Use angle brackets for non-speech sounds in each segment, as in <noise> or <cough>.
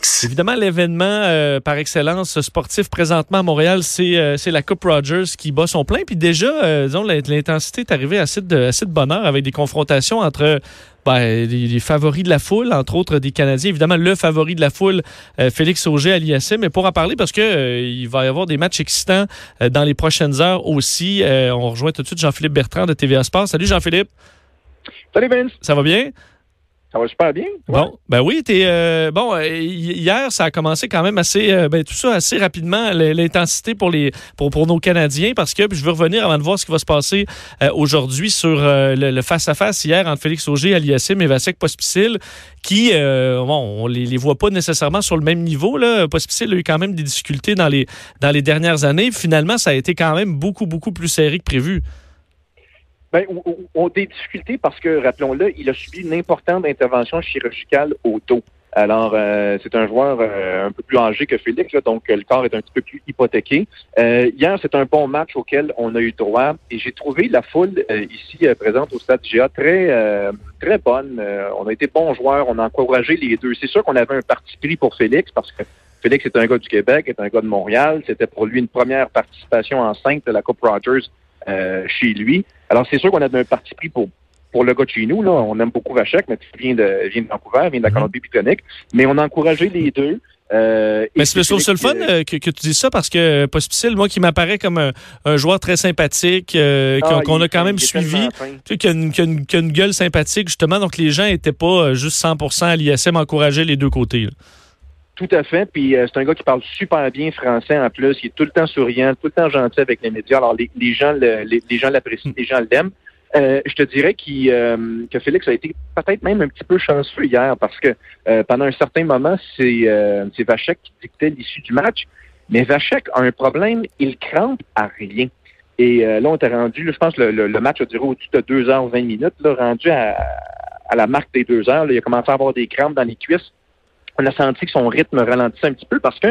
Félix. Évidemment, l'événement euh, par excellence sportif présentement à Montréal, c'est euh, c'est la Coupe Rogers qui bat son plein. Puis déjà, euh, disons, l'intensité est arrivée assez de, assez de bonheur avec des confrontations entre ben, les, les favoris de la foule, entre autres des Canadiens. Évidemment, le favori de la foule, euh, Félix Auger à l'ISM. Mais pour en parler, parce que euh, il va y avoir des matchs excitants euh, dans les prochaines heures aussi. Euh, on rejoint tout de suite Jean-Philippe Bertrand de TVA Sport. Salut Jean-Philippe. Salut Vince, Ça va bien? Ça va super bien. Bon, ben oui, t'es euh, bon. euh, hi- hier, ça a commencé quand même assez, euh, ben tout ça assez rapidement l'intensité pour les pour pour nos Canadiens parce que je veux revenir avant de voir ce qui va se passer aujourd'hui sur le face à face hier entre Félix Auger, Aliassim et Vasek Pospisil, qui bon, on les, les voit pas nécessairement sur le même niveau là. Pospisil a eu quand même des difficultés dans les dans les dernières années. Finalement, ça a été quand même beaucoup beaucoup plus serré que prévu. Ben, on, a des difficultés parce que, rappelons-le, il a subi une importante intervention chirurgicale au dos. Alors, euh, c'est un joueur euh, un peu plus âgé que Félix, là, donc euh, le corps est un petit peu plus hypothéqué. Euh, hier, c'est un bon match auquel on a eu droit et j'ai trouvé la foule euh, ici euh, présente au stade GA très très bonne. On a été bons joueurs, on a encouragé les deux. C'est sûr qu'on avait un parti pris pour Félix parce que Félix est un gars du Québec, est un gars de Montréal. C'était pour lui une première participation en cinq de la Coupe Rogers euh, chez lui. Alors, c'est sûr qu'on avait un parti pris pour, pour le gars de chez nous. Là. On aime beaucoup Vachek, mais il vient de, vient de Vancouver, vient de la Mhm. Colombie-Britannique. Mais on a encouragé les deux. Euh, Mais c'est le fun Félix, euh, que, que tu dis ça parce que Pospisil, moi, qui m'apparaît comme un, un joueur très sympathique, euh, qu'on ah, qu'on a quand même suivi, tu sais, qui a, une, qui a une- qui a une gueule sympathique, justement. Donc, les gens n'étaient pas juste 100% à l'ISM encourager les deux côtés. là. Tout à fait. Puis euh, c'est un gars qui parle super bien français en plus. Il est tout le temps souriant, tout le temps gentil avec les médias. Alors les, gens le- les, gens l'apprécient, les gens l'aiment. Euh, je te dirais qu'il, euh, que Félix a été peut-être même un petit peu chanceux hier parce que euh, pendant un certain moment, c'est, euh, c'est Vachek qui dictait l'issue du match. Mais Vachek a un problème, il crampe à rien. Et euh, là, on était rendu, je pense le, le- le match a duré au-dessus de 2h20 minutes, là, rendu à, à la marque des deux heures. là. il a commencé à avoir des crampes dans les cuisses on a senti que son rythme ralentissait un petit peu parce que,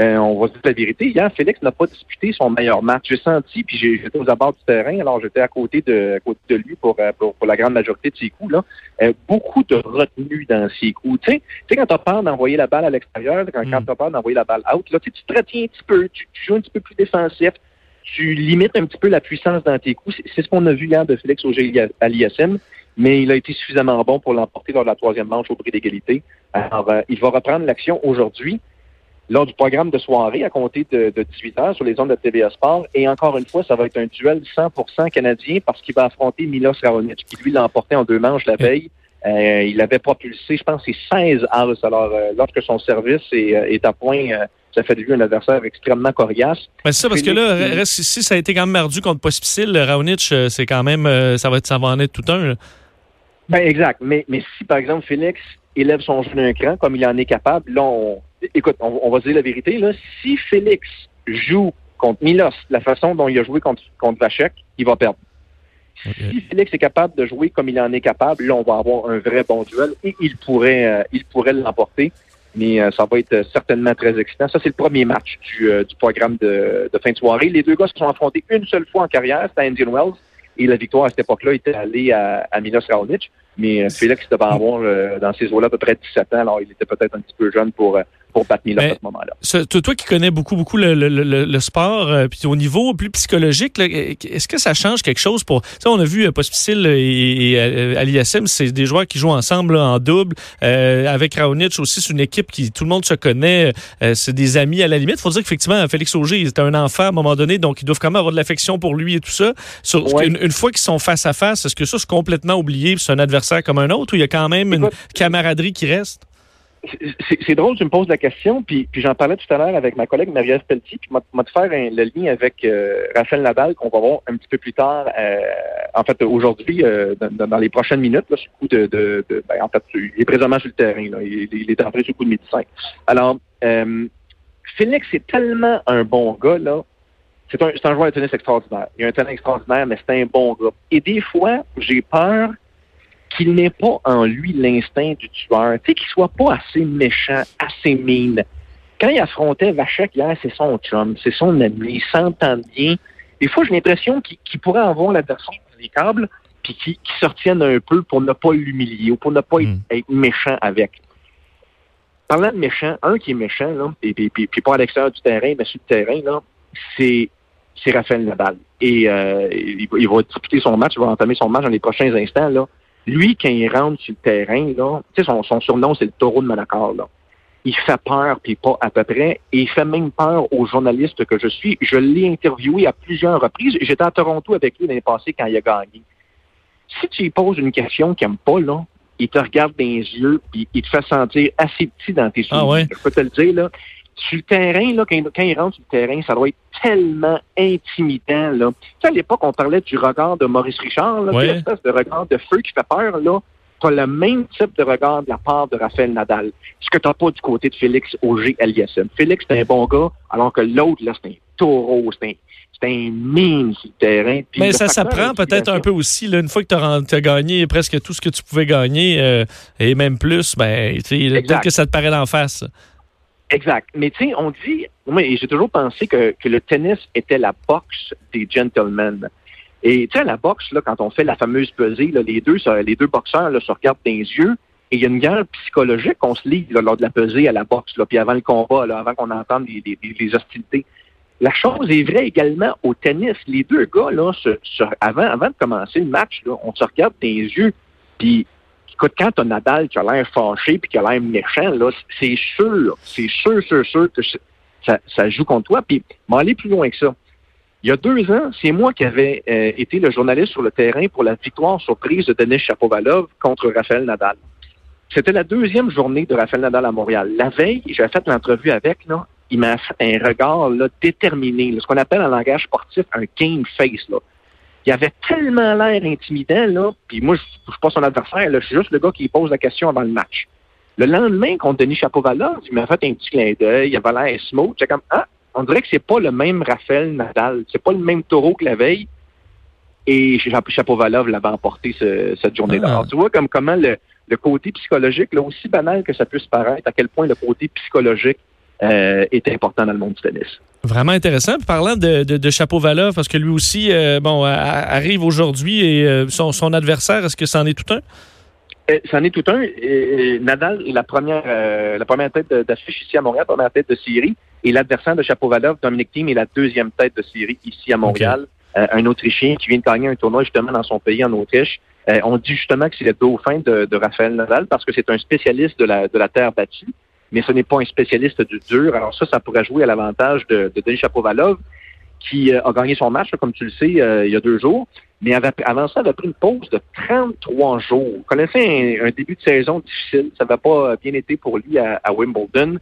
euh, on va dire la vérité, hier, Félix n'a pas disputé son meilleur match. J'ai senti, puis j'étais aux abords du terrain, alors j'étais à côté de, à côté de lui pour, euh, pour, pour la grande majorité de ses coups, là. Euh, beaucoup de retenue dans ses coups. Tu sais, tu sais, quand tu as peur d'envoyer la balle à l'extérieur, quand, quand Mm. tu as peur d'envoyer la balle out, là, tu te retiens un petit peu, tu, tu joues un petit peu plus défensif, tu limites un petit peu la puissance dans tes coups. C'est- ce qu'on a vu hier de Félix Auger à l'ISM, mais il a été suffisamment bon pour l'emporter lors de la troisième manche au prix d'égalité. Alors, euh, il va reprendre l'action aujourd'hui lors du programme de soirée à compter de, de 18 heures sur les ondes de TVA Sport. Et encore une fois, ça va être un duel 100% canadien parce qu'il va affronter Milos Raonic, qui lui l'a emporté en deux manches la veille. Euh, il avait propulsé, je pense, c'est 16 as. Alors, euh, lorsque son service est, euh, est à point, euh, ça fait de lui un adversaire extrêmement coriace. Ben, c'est ça, parce que là, reste ici, ça a été quand même mardu contre Pospisil. Raonic, euh, c'est quand même, euh, ça va, être, ça va en être tout un. là. Ben exact. Mais, mais si, par exemple, Félix élève son jeu d'un cran comme il en est capable, là, on, écoute, on, on va dire la vérité, là, si Félix joue contre Milos la façon dont il a joué contre, contre Vachek, il va perdre. Si Félix est capable de jouer comme il en est capable, là, on va avoir un vrai bon duel et il pourrait, euh, il pourrait l'emporter. Mais euh, ça va être euh, certainement très excitant. Ça, c'est le premier match du, euh, du programme de, de fin de soirée. Les deux gars se sont affrontés une seule fois en carrière, c'était à Indian Wells. Et la victoire à cette époque-là était allée à, à Milos Raonic. Mais euh, Félix devait avoir euh, dans ces eaux-là à peu près 17 ans. Alors, il était peut-être un petit peu jeune pour, euh, pour à ce moment-là. Ça, toi, qui connais beaucoup, beaucoup le, le- le- le sport, euh, puis au niveau plus psychologique, là, est-ce que ça change quelque chose pour... Tu sais, on a vu euh, Pospisil et, et euh, Aliassem, c'est des joueurs qui jouent ensemble là, en double. Euh, avec Raonic aussi, c'est une équipe qui, tout le monde se connaît. euh, c'est des amis à la limite. faut dire qu'effectivement, Félix Auger, il était un enfant à un moment donné, donc ils doivent quand même avoir de l'affection pour lui et tout ça. Sur, Ouais. une, une fois qu'ils sont face à face, est-ce que ça, c'est complètement oublié, c'est un adversaire comme un autre, ou il y a quand même une camaraderie qui reste? C'est drôle, tu me poses la question, puis, j'en parlais tout à l'heure avec ma collègue Marie-Ève Pelletier, puis m'a de faire un- le lien avec euh, Raphaël Nadal, qu'on va voir un petit peu plus tard, euh, en fait, aujourd'hui, euh, dans, dans les prochaines minutes, là, sur le coup de, de, de- ben, en fait, il est présentement sur le terrain, là, il, il est entré sur le coup de 5. Alors, euh, Félix est tellement un bon gars, là, c'est un, un joueur de tennis extraordinaire. Il a un talent extraordinaire, mais c'est un bon gars. Et des fois, j'ai peur qu'il n'ait pas en lui l'instinct du tueur, tu sais, qu'il soit pas assez méchant, assez mine. Quand il affrontait Vachek hier, c'est son chum, c'est son ami, ils s'entendent bien. Des fois, j'ai l'impression qu'il pourrait avoir la personne dans les câbles, puis qu'il qu'il se retienne un peu pour ne pas l'humilier ou pour ne pas être- Mm. être méchant avec. parlant de méchant, un qui est méchant, là, et puis, puis, puis pas à l'extérieur du terrain, mais sur le terrain, là, c'est c'est Raphaël Nadal. Et euh, il, va, il va disputer son match, il va entamer son match dans les prochains instants. Là. Lui, quand il rentre sur le terrain, là, son, son surnom, c'est le taureau de Malacar. Là. Il fait peur, puis pas à peu près, et il fait même peur aux journalistes que je suis. Je l'ai interviewé à plusieurs reprises. J'étais à Toronto avec lui l'année passée quand il a gagné. Si tu lui poses une question qu'il n'aime pas, là, il te regarde dans les yeux, puis il te fait sentir assez petit dans tes souvenirs. Ah ouais? Je peux te le dire, là. Sur le terrain, là, quand, quand il rentre sur le terrain, ça doit être tellement intimidant. Là. Tu sais, à l'époque, on parlait du regard de Maurice Richard, là, Ouais. l'espèce de regard de feu qui fait peur. Là, tu as le même type de regard de la part de Raphaël Nadal. Ce que tu n'as pas du côté de Félix Auger Aliassime. Félix, c'est un bon gars, alors que l'autre, là, c'est un taureau, c'est un, c'est un mine sur le terrain. Puis Mais le ça s'apprend peut-être un peu aussi. Là, une fois que tu as, gagné presque tout ce que tu pouvais gagner, euh, et même plus, ben, tu sais, peut-être que ça te paraît d'en face. Exact. Mais tu sais, on dit, moi, j'ai toujours pensé que, que le tennis était la boxe des gentlemen. Et tu sais, la boxe, là, quand on fait la fameuse pesée, là, les deux, les deux boxeurs là, se regardent dans les yeux. Et il y a une guerre psychologique qu'on se lit là, lors de la pesée à la boxe, là, puis avant le combat, là, avant qu'on entende les hostilités. La chose est vraie également au tennis. Les deux gars, là, se- se- avant, avant de commencer le match, là, on se regarde dans les yeux, puis écoute, quand t'as Nadal qui a l'air fâché puis qui a l'air méchant, là, c'est sûr, c'est sûr, sûr, sûr que ça, joue contre toi. Puis, m'en aller plus loin que ça. Il y a deux ans, c'est moi qui avais euh, été le journaliste sur le terrain pour la victoire surprise de Denis Chapovalov contre Raphaël Nadal. C'était la deuxième journée de Raphaël Nadal à Montréal. La veille, j'avais fait l'entrevue avec, là, il m'a un regard là, déterminé, ce qu'on appelle en langage sportif un game face. Là. Il avait tellement l'air intimidant, là, puis moi, je ne suis pas son adversaire, là, je suis juste le gars qui pose la question avant le match. Le lendemain, contre Denis Chapovalov, il m'a fait un petit clin d'œil, il avait l'air smooth. J'étais comme, ah, on dirait que c'est pas le même Raphaël Nadal, c'est pas le même taureau que la veille. Et Chap- Chapovalov l'avait emporté ce- cette journée-là. Ah. Tu vois comme comment le, le côté psychologique, là, aussi banal que ça puisse paraître, à quel point le côté psychologique euh, est important dans le monde du tennis. Vraiment intéressant. Puis parlant de, de, de Chapeau-Valov, parce que lui aussi, euh, bon, a- arrive aujourd'hui et euh, son, son adversaire, est-ce que c'en est tout un? C'en est tout un. Nadal est la première, la première tête d'affiche ici à Montréal, première tête de série. Et l'adversaire de Chapovalov, Dominic Thiem, est la deuxième tête de série ici à Montréal. Un Autrichien qui vient de gagner un tournoi justement dans son pays, en Autriche. On dit justement que c'est le dauphin de, de Raphaël Nadal parce que c'est un spécialiste de la, de la terre battue, mais ce n'est pas un spécialiste du dur. Alors ça, ça pourrait jouer à l'avantage de, de Denis Chapovalov qui euh, a gagné son match, comme tu le sais, euh, il y a deux jours. Mais avant ça, avait pris une pause de 33 jours. Connaissait un, un début de saison difficile. Ça n'avait pas bien été pour lui à, à Wimbledon.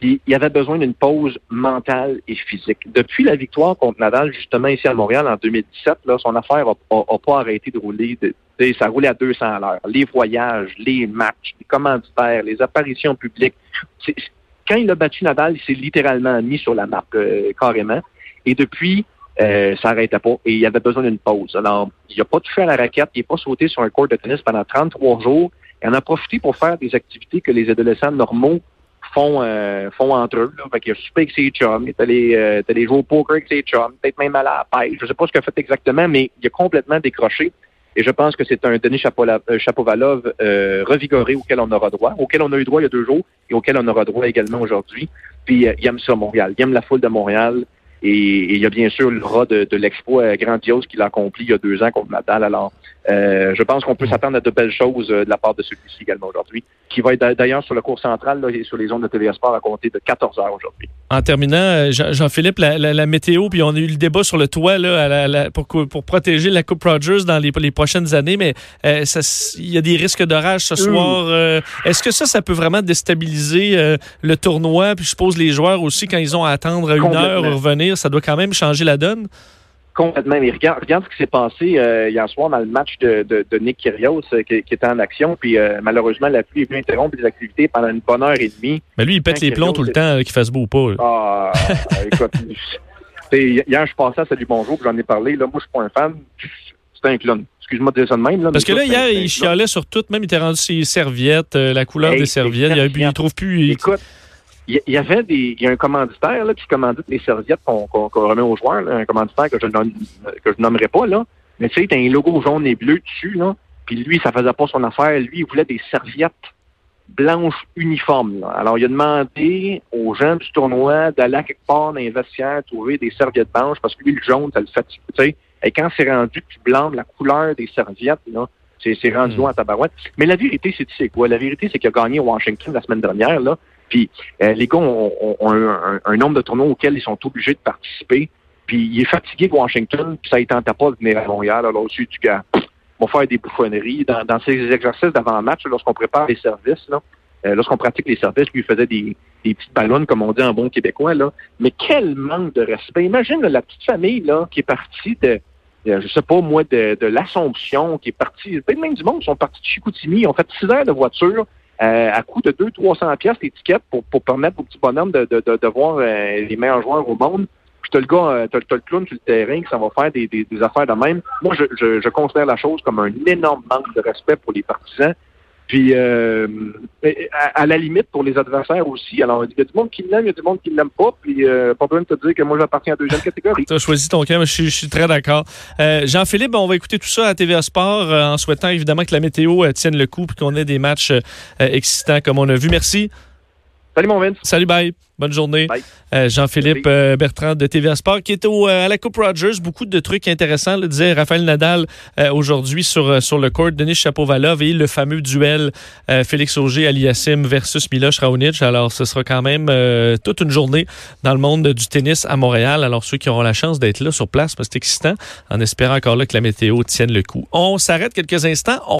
Puis il avait besoin d'une pause mentale et physique. Depuis la victoire contre Nadal, justement, ici à Montréal en 2017, là, son affaire n'a pas arrêté de rouler. De, ça roulait à 200 à l'heure. Les voyages, les matchs, les commanditaires, les apparitions publiques. Quand il a battu Nadal, il s'est littéralement mis sur la map, euh, carrément. Et depuis, euh, ça n'arrêtait pas. Et il avait besoin d'une pause. Alors, il n'a pas touché à la raquette, il n'est pas sauté sur un court de tennis pendant 33 jours. Il en a profité pour faire des activités que les adolescents normaux font euh, font entre eux. Là. Fait qu'il a super avec ses chums, il est allé, euh, allé jouer au poker avec ses chums, peut-être même à la pêche. Je sais pas ce qu'il a fait exactement, mais il a complètement décroché. Et je pense que c'est un Denis euh, Chapovalov euh, revigoré auquel on aura droit, auquel on a eu droit il y a deux jours et auquel on aura droit également aujourd'hui. Puis euh, il aime ça, Montréal. Il aime la foule de Montréal. Et, il y a bien sûr le rat de, de l'expo euh, grandiose qu'il a accompli il y a deux ans contre Nadal. Alors, euh, je pense qu'on peut s'attendre à de belles choses euh, de la part de celui-ci également aujourd'hui, qui va être d'a- d'ailleurs sur le cours central là, et sur les ondes de TVA Sport à compter de 14 heures aujourd'hui. En terminant, euh, Jean- Jean-Philippe, la, la- la météo, puis on a eu le débat sur le toit là, à la- la- pour, pour protéger la Coupe Rogers dans les, les prochaines années, mais euh, il y a des risques d'orage ce soir. euh, Est-ce que ça, ça peut vraiment déstabiliser le tournoi? Puis je suppose les joueurs aussi, quand ils ont à attendre une heure ou revenir, ça doit quand même changer la donne? Complètement. Mais regarde, regarde ce qui s'est passé euh, hier soir dans le match de, de, de Nick Kyrgios euh, qui, qui était en action. Puis euh, malheureusement, la pluie est venue interrompre les activités pendant une bonne heure et demie. Mais lui, il pète les plombs Kyrgios tout le temps, qu'il fasse beau ou pas. là. Ah, <laughs> écoute, hier, je passais à Salut Bonjour, puis j'en ai parlé. Là, moi, je suis pas un fan. C'est un clown. Excuse-moi de dire ça de même. Là, Parce que là, hier, il chialait sur tout, même il était rendu ses serviettes, la couleur Hey, des serviettes. Il, a- il trouve plus. il- Écoute, il y, avait des, il y a un commanditaire là, qui commandite les serviettes qu'on remet aux joueurs, là, un commanditaire que je nomme- que je nommerai pas là, mais tu sais, t'as un logo jaune et bleu dessus là, puis lui, ça faisait pas son affaire, lui, il voulait des serviettes blanche uniforme. Alors, il a demandé aux gens du tournoi d'aller à quelque part dans les vestiaires trouver des serviettes blanches parce que lui, le jaune, ça le fatigue. Tu sais. Et quand c'est rendu plus blanc, la couleur des serviettes, là, c'est, rendu loin à tabarouette. Mais la vérité, c'est, tu sais quoi? La vérité, c'est qu'il a gagné Washington la semaine dernière, là. Puis euh, les gars ont, un, nombre de tournois auxquels ils sont obligés de participer. Puis il est fatigué de Washington, puis ça ne tente pas de venir à Montréal. Alors, dessus du gars, on va faire des bouffonneries. Dans, dans ces exercices d'avant-match, lorsqu'on prépare les services, là, euh, lorsqu'on pratique les services, lui, il faisait des, des petites ballons, comme on dit en bon québécois. Là. Mais quel manque de respect. Imagine la petite famille là, qui est partie de, je sais pas moi, de, de l'Assomption, qui est partie, peut même du monde, ils sont partis de Chicoutimi, ils ont fait six heures de voiture euh, à coût de 200-300 pièces l'étiquette pour, pour permettre aux petits bonhommes de, de, de, voir euh, les meilleurs joueurs au monde. Puis t'as le gars, t'as, as le clown sur le terrain qui s'en va faire des, des, des affaires de même. Moi, je, je, je considère la chose comme un énorme manque de respect pour les partisans. Puis, euh, à, la limite, pour les adversaires aussi. Alors, il y a du monde qui l'aime, il y a du monde qui ne l'aime pas. Puis, euh, pas besoin de te dire que moi, j'appartiens à la deuxième catégorie. <laughs> tu as choisi ton camp, je, suis, très d'accord. Euh, Jean-Philippe, on va écouter tout ça à TVA Sport en souhaitant évidemment que la météo tienne le coup et qu'on ait des matchs excitants comme on a vu. Merci. Salut, mon Vince. Salut, bye. Bonne journée. Euh, Jean-Philippe euh, Bertrand de TVA Sport qui est au, euh, à la Coupe Rogers. Beaucoup de trucs intéressants, le disait Raphaël Nadal aujourd'hui sur, sur le court. Denis Chapovalov et le fameux duel Félix Auger-Aliassime versus Miloš Raonic. Alors, ce sera quand même toute une journée dans le monde du tennis à Montréal. Alors, ceux qui auront la chance d'être là sur place, c'est excitant, en espérant encore là que la météo tienne le coup. On s'arrête quelques instants.